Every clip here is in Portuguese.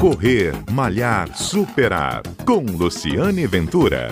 Correr, Malhar, Superar. Com Luciane Ventura.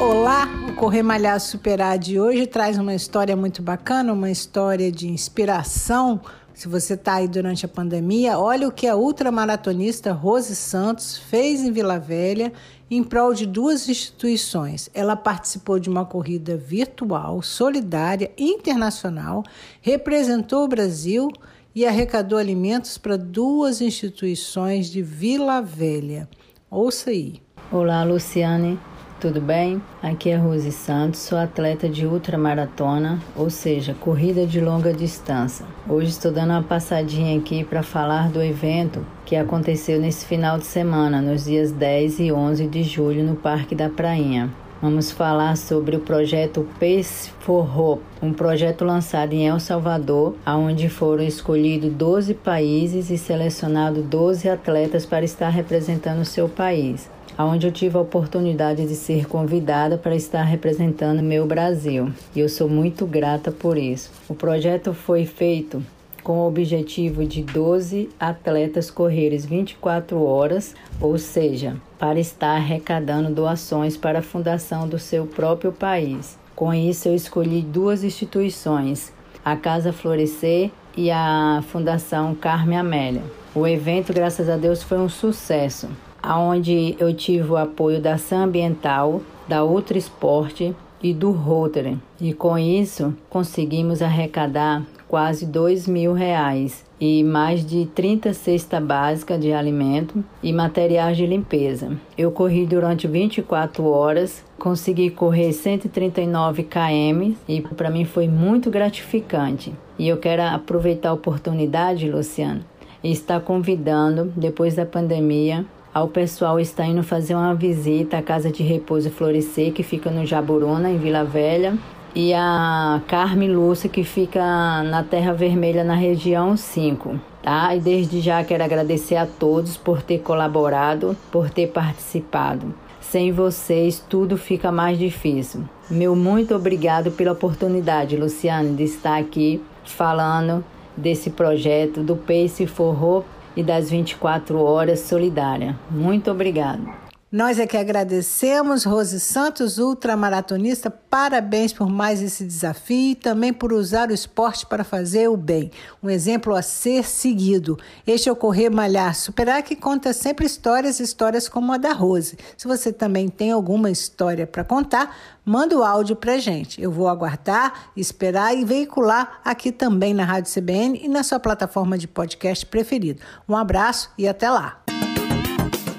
Olá, o Correr Malhar Superar de hoje traz uma história muito bacana, uma história de inspiração. Se você está aí durante a pandemia, olha o que a ultramaratonista Rose Santos fez em Vila Velha em prol de duas instituições. Ela participou de uma corrida virtual, solidária, internacional, representou o Brasil e arrecadou alimentos para duas instituições de Vila Velha. Ouça aí. Olá, Luciane. Tudo bem? Aqui é Rose Santos, sou atleta de ultramaratona, ou seja, corrida de longa distância. Hoje estou dando uma passadinha aqui para falar do evento que aconteceu nesse final de semana, nos dias 10 e 11 de julho, no Parque da Prainha. Vamos falar sobre o projeto Pace for um projeto lançado em El Salvador, onde foram escolhidos 12 países e selecionados 12 atletas para estar representando o seu país onde eu tive a oportunidade de ser convidada para estar representando meu Brasil. E eu sou muito grata por isso. O projeto foi feito com o objetivo de 12 atletas correrem 24 horas, ou seja, para estar arrecadando doações para a fundação do seu próprio país. Com isso, eu escolhi duas instituições, a Casa Florescer e a Fundação Carme Amélia. O evento, graças a Deus, foi um sucesso onde eu tive o apoio da Sam Ambiental, da Ultra Esporte e do Rotary. E com isso conseguimos arrecadar quase dois mil reais e mais de 30 cestas básicas de alimento e materiais de limpeza. Eu corri durante 24 horas, consegui correr 139 km e para mim foi muito gratificante. E eu quero aproveitar a oportunidade, Luciano, e estar convidando, depois da pandemia, ao pessoal está indo fazer uma visita à Casa de Repouso Florescer, que fica no Jaburuna, em Vila Velha, e a Carme Lúcia, que fica na Terra Vermelha, na região 5. Tá? E desde já quero agradecer a todos por ter colaborado, por ter participado. Sem vocês, tudo fica mais difícil. Meu muito obrigado pela oportunidade, Luciane, de estar aqui falando desse projeto do Pace for Hope e das 24 horas solidária. Muito obrigado. Nós é que agradecemos, Rose Santos, ultramaratonista, parabéns por mais esse desafio e também por usar o esporte para fazer o bem. Um exemplo a ser seguido. Este é o Correr Malhar Superar, que conta sempre histórias, histórias como a da Rose. Se você também tem alguma história para contar, manda o áudio para gente. Eu vou aguardar, esperar e veicular aqui também na Rádio CBN e na sua plataforma de podcast preferido. Um abraço e até lá!